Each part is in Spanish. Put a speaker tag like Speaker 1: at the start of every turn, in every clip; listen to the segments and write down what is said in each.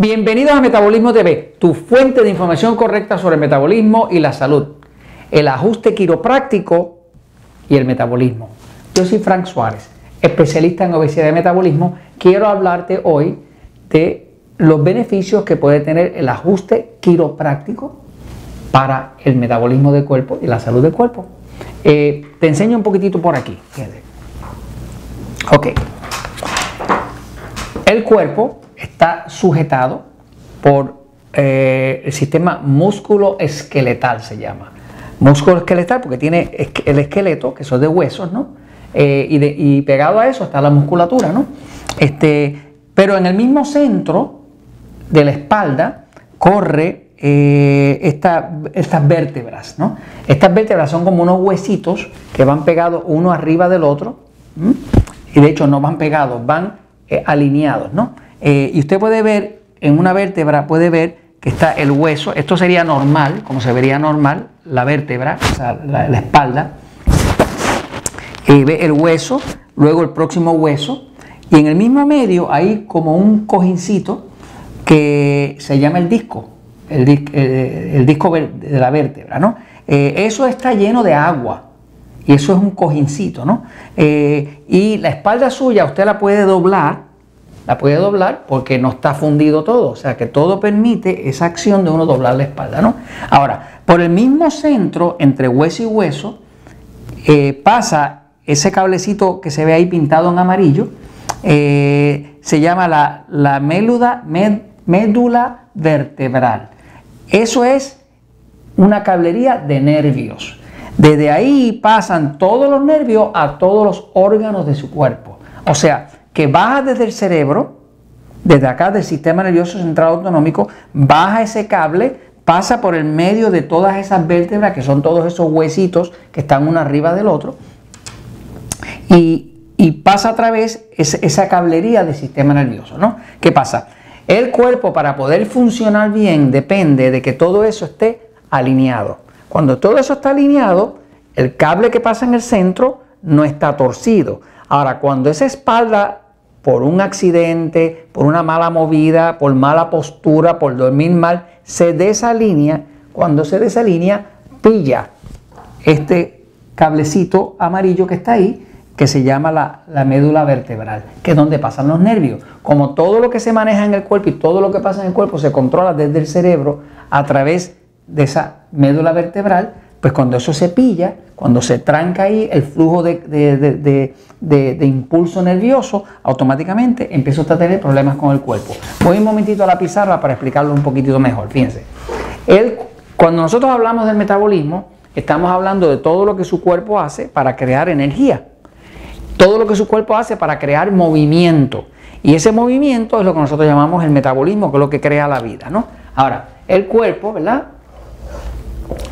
Speaker 1: Bienvenidos a Metabolismo TV, tu fuente de información correcta sobre el metabolismo y la salud, el ajuste quiropráctico y el metabolismo. Yo soy Frank Suárez, especialista en obesidad y metabolismo. Quiero hablarte hoy de los beneficios que puede tener el ajuste quiropráctico para el metabolismo del cuerpo y la salud del cuerpo. Eh, te enseño un poquitito por aquí. Ok. El cuerpo está sujetado por eh, el sistema músculo esqueletal, se llama. Músculo esqueletal porque tiene el esqueleto, que son de huesos, ¿no? Eh, y, pegado a eso está la musculatura, ¿no? Este, pero en el mismo centro de la espalda corre eh, estas vértebras, ¿no? Estas vértebras son como unos huesitos que van pegados uno arriba del otro, y de hecho no van pegados, van alineados, ¿no? Eh, y usted puede ver, en una vértebra puede ver que está el hueso, esto sería normal, como se vería normal, la vértebra, o sea, la, espalda, y ve el hueso, luego el próximo hueso, y en el mismo medio hay como un cojincito que se llama el disco, el, disco de la vértebra, ¿no? Eh, eso está lleno de agua, y eso es un cojincito, ¿no? Eh, y la espalda suya usted la puede doblar la puede doblar porque no está fundido todo. O sea que todo permite esa acción de uno doblar la espalda. ¿no? Ahora, por el mismo centro, entre hueso y hueso, eh, pasa ese cablecito que se ve ahí pintado en amarillo. Eh, se llama la, la médula vertebral. Eso es una cablería de nervios. Desde ahí pasan todos los nervios a todos los órganos de su cuerpo. O sea, que baja desde el cerebro, desde acá del sistema nervioso central autonómico, baja ese cable, pasa por el medio de todas esas vértebras, que son todos esos huesitos que están uno arriba del otro, y, pasa a través esa cablería del sistema nervioso. ¿no? ¿Qué pasa? El cuerpo para poder funcionar bien depende de que todo eso esté alineado. Cuando todo eso está alineado, el cable que pasa en el centro no está torcido. Ahora, cuando esa espalda por un accidente, por una mala movida, por mala postura, por dormir mal, se desalinea. Cuando se desalinea, pilla este cablecito amarillo que está ahí, que se llama la, la, médula vertebral, que es donde pasan los nervios. Como todo lo que se maneja en el cuerpo y todo lo que pasa en el cuerpo se controla desde el cerebro a través de esa médula vertebral, pues cuando eso se pilla, cuando se tranca ahí el flujo de, impulso nervioso, automáticamente empieza usted a tener problemas con el cuerpo. Voy un momentito a la pizarra para explicarlo un poquitito mejor. Fíjense, cuando nosotros hablamos del metabolismo, estamos hablando de todo lo que su cuerpo hace para crear energía. Todo lo que su cuerpo hace para crear movimiento. Y ese movimiento es lo que nosotros llamamos el metabolismo, que es lo que crea la vida. ¿no? Ahora, el cuerpo, ¿verdad?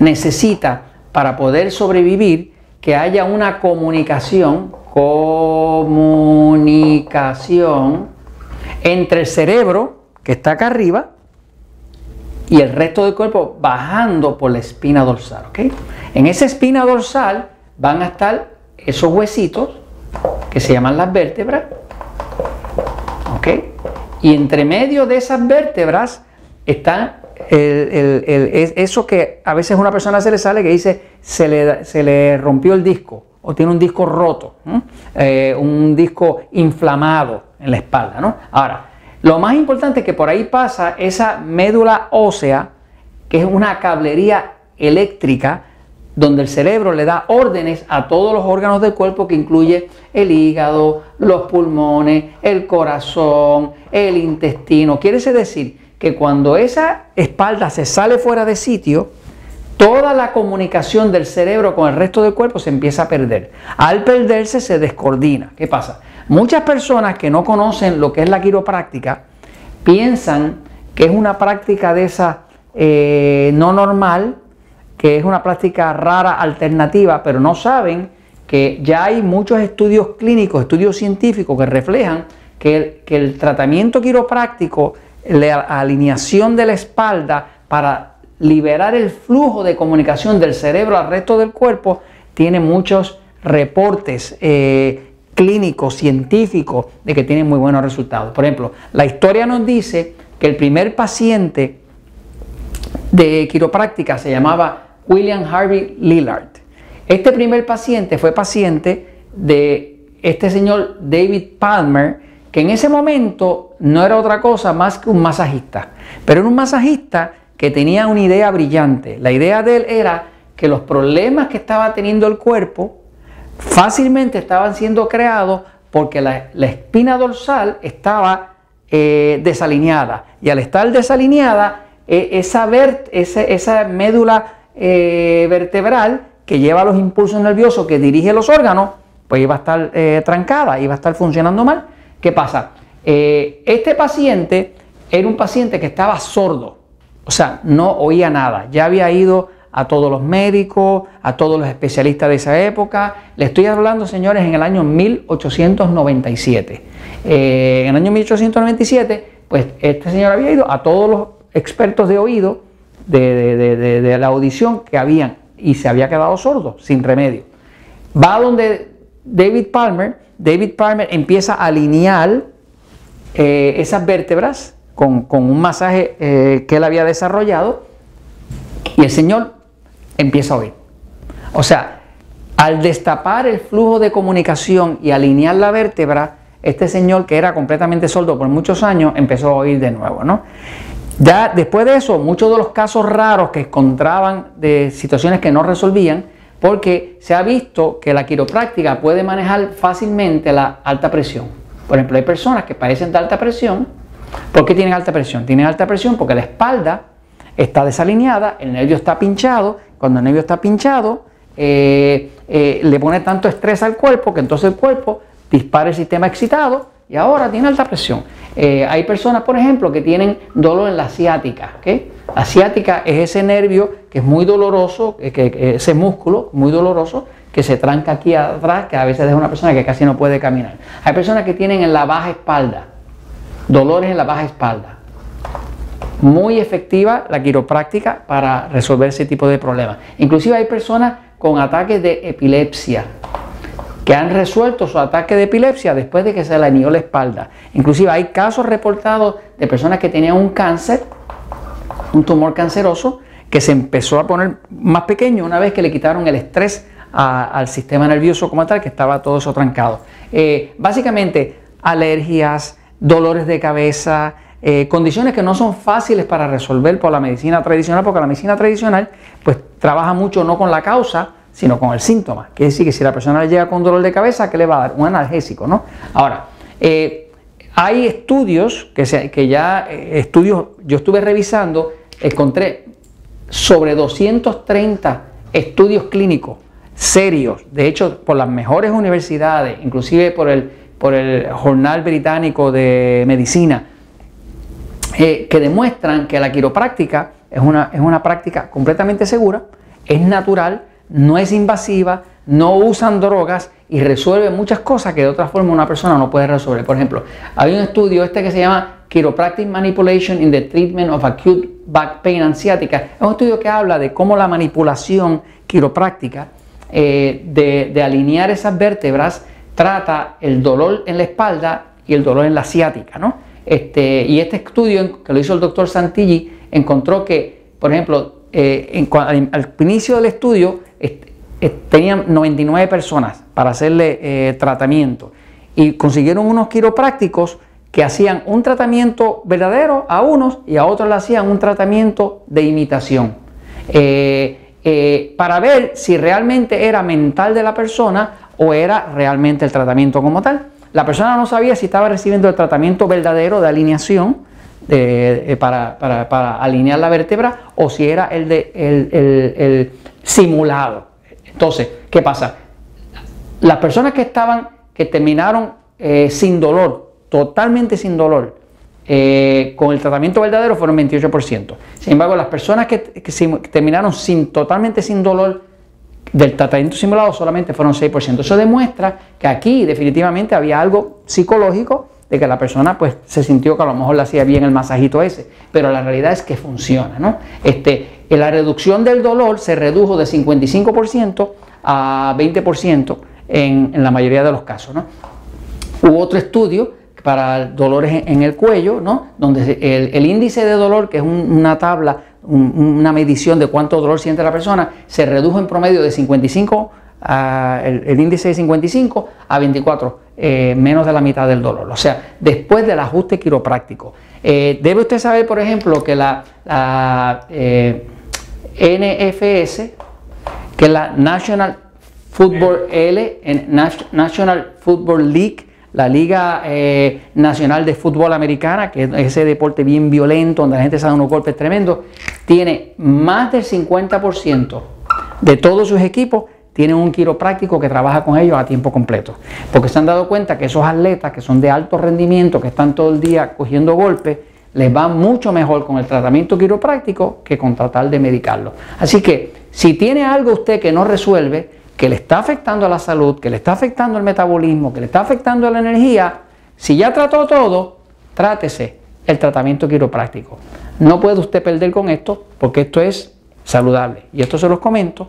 Speaker 1: Necesita para poder sobrevivir que haya una comunicación, comunicación entre el cerebro que está acá arriba y el resto del cuerpo bajando por la espina dorsal. En esa espina dorsal van a estar esos huesitos que se llaman las vértebras. Y entre medio de esas vértebras están eso que a veces una persona se le sale que dice se le, se le rompió el disco o tiene un disco roto, eh, un disco inflamado en la espalda. ¿no? Ahora, lo más importante es que por ahí pasa esa médula ósea, que es una cablería eléctrica donde el cerebro le da órdenes a todos los órganos del cuerpo que incluye el hígado, los pulmones, el corazón, el intestino. Quiere decir que cuando esa espalda se sale fuera de sitio, toda la comunicación del cerebro con el resto del cuerpo se empieza a perder. Al perderse se descoordina. ¿Qué pasa? Muchas personas que no conocen lo que es la quiropráctica piensan que es una práctica de esa eh, no normal, que es una práctica rara, alternativa, pero no saben que ya hay muchos estudios clínicos, estudios científicos que reflejan que que el tratamiento quiropráctico la alineación de la espalda para liberar el flujo de comunicación del cerebro al resto del cuerpo, tiene muchos reportes eh, clínicos, científicos, de que tiene muy buenos resultados. Por ejemplo, la historia nos dice que el primer paciente de quiropráctica se llamaba William Harvey Lillard. Este primer paciente fue paciente de este señor David Palmer, que en ese momento no era otra cosa más que un masajista, pero era un masajista que tenía una idea brillante. La idea de él era que los problemas que estaba teniendo el cuerpo fácilmente estaban siendo creados porque la, espina dorsal estaba eh, desalineada. Y al estar desalineada, e, esa, esa, médula eh, vertebral que lleva los impulsos nerviosos, que dirige los órganos, pues iba a estar eh, trancada, iba a estar funcionando mal. ¿Qué pasa? este paciente era un paciente que estaba sordo, o sea, no oía nada, ya había ido a todos los médicos, a todos los especialistas de esa época. Le estoy hablando, señores, en el año 1897. Eh, en el año 1897, pues este señor había ido a todos los expertos de oído de, la audición que habían y se había quedado sordo, sin remedio. Va donde David Palmer, David Palmer empieza a alinear eh, esas vértebras con, un masaje eh, que él había desarrollado y el señor empieza a oír. O sea, al destapar el flujo de comunicación y alinear la vértebra, este señor que era completamente sordo por muchos años empezó a oír de nuevo, ¿no? Ya después de eso, muchos de los casos raros que encontraban de situaciones que no resolvían, porque se ha visto que la quiropráctica puede manejar fácilmente la alta presión. Por ejemplo, hay personas que padecen de alta presión. ¿Por qué tienen alta presión? Tienen alta presión porque la espalda está desalineada, el nervio está pinchado, cuando el nervio está pinchado, eh, eh, le pone tanto estrés al cuerpo que entonces el cuerpo dispara el sistema excitado y ahora tiene alta presión. Eh, hay personas, por ejemplo, que tienen dolor en la ciática. Ciática es ese nervio que es muy doloroso, que, ese músculo muy doloroso que se tranca aquí atrás, que a veces es una persona que casi no puede caminar. Hay personas que tienen en la baja espalda, dolores en la baja espalda muy efectiva la quiropráctica para resolver ese tipo de problemas. Inclusive hay personas con ataques de epilepsia que han resuelto su ataque de epilepsia después de que se le anió la espalda. Inclusive hay casos reportados de personas que tenían un cáncer, un tumor canceroso, que se empezó a poner más pequeño una vez que le quitaron el estrés al sistema nervioso como tal, que estaba todo eso trancado. Eh, básicamente, alergias, dolores de cabeza, eh, condiciones que no son fáciles para resolver por la medicina tradicional, porque la medicina tradicional pues trabaja mucho no con la causa, sino con el síntoma. Quiere decir que si la persona llega con dolor de cabeza, ¿qué le va a dar? Un analgésico, ¿no? Ahora, eh, hay estudios que, ya, eh, estudios, yo estuve revisando, encontré sobre 230 estudios clínicos serios, de hecho por las mejores universidades, inclusive por el, por el Jornal Británico de Medicina, eh, que demuestran que la quiropráctica es una, es una práctica completamente segura, es natural, no es invasiva, no usan drogas y resuelve muchas cosas que de otra forma una persona no puede resolver. Por ejemplo, hay un estudio este que se llama Chiropractic Manipulation in the Treatment of Acute Back Pain and. Es un estudio que habla de cómo la manipulación quiropráctica eh, de, de alinear esas vértebras trata el dolor en la espalda y el dolor en la ciática, ¿no? Este, y este estudio que lo hizo el doctor Santilli encontró que, por ejemplo, eh, al inicio del estudio tenían 99 personas para hacerle eh, tratamiento y consiguieron unos quiroprácticos que hacían un tratamiento verdadero a unos y a otros le hacían un tratamiento de imitación. Eh, para ver si realmente era mental de la persona o era realmente el tratamiento como tal. La persona no sabía si estaba recibiendo el tratamiento verdadero de alineación eh, para, alinear la vértebra o si era el, de, el, simulado. Entonces, ¿qué pasa? Las personas que estaban, que terminaron eh, sin dolor, totalmente sin dolor, eh, con el tratamiento verdadero fueron 28%. Sin embargo, las personas que, terminaron sin, totalmente sin dolor, del tratamiento simulado solamente fueron 6%. Eso demuestra que aquí definitivamente había algo psicológico de que la persona pues se sintió que a lo mejor le hacía bien el masajito ese, pero la realidad es que funciona, ¿no? Este, la reducción del dolor se redujo de 55% a 20% en, en, la mayoría de los casos, ¿no? Hubo otro estudio para dolores en el cuello, ¿no? donde el, índice de dolor, que es una tabla, una medición de cuánto dolor siente la persona, se redujo en promedio de 55, el, índice de 55 a 24, eh, menos de la mitad del dolor. O sea, después del ajuste quiropráctico. Eh, debe usted saber, por ejemplo, que la, eh, NFS, que la National Football L, National Football League, la Liga Nacional de Fútbol Americana, que es ese deporte bien violento, donde la gente se da unos golpes tremendos, tiene más del 50% de todos sus equipos tienen un quiropráctico que trabaja con ellos a tiempo completo. Porque se han dado cuenta que esos atletas que son de alto rendimiento, que están todo el día cogiendo golpes, les va mucho mejor con el tratamiento quiropráctico que con tratar de medicarlo. Así que si tiene algo usted que no resuelve, que le está afectando a la salud, que le está afectando el metabolismo, que le está afectando a la energía, si ya trató todo, trátese el tratamiento quiropráctico. No puede usted perder con esto porque esto es saludable. Y esto se los comento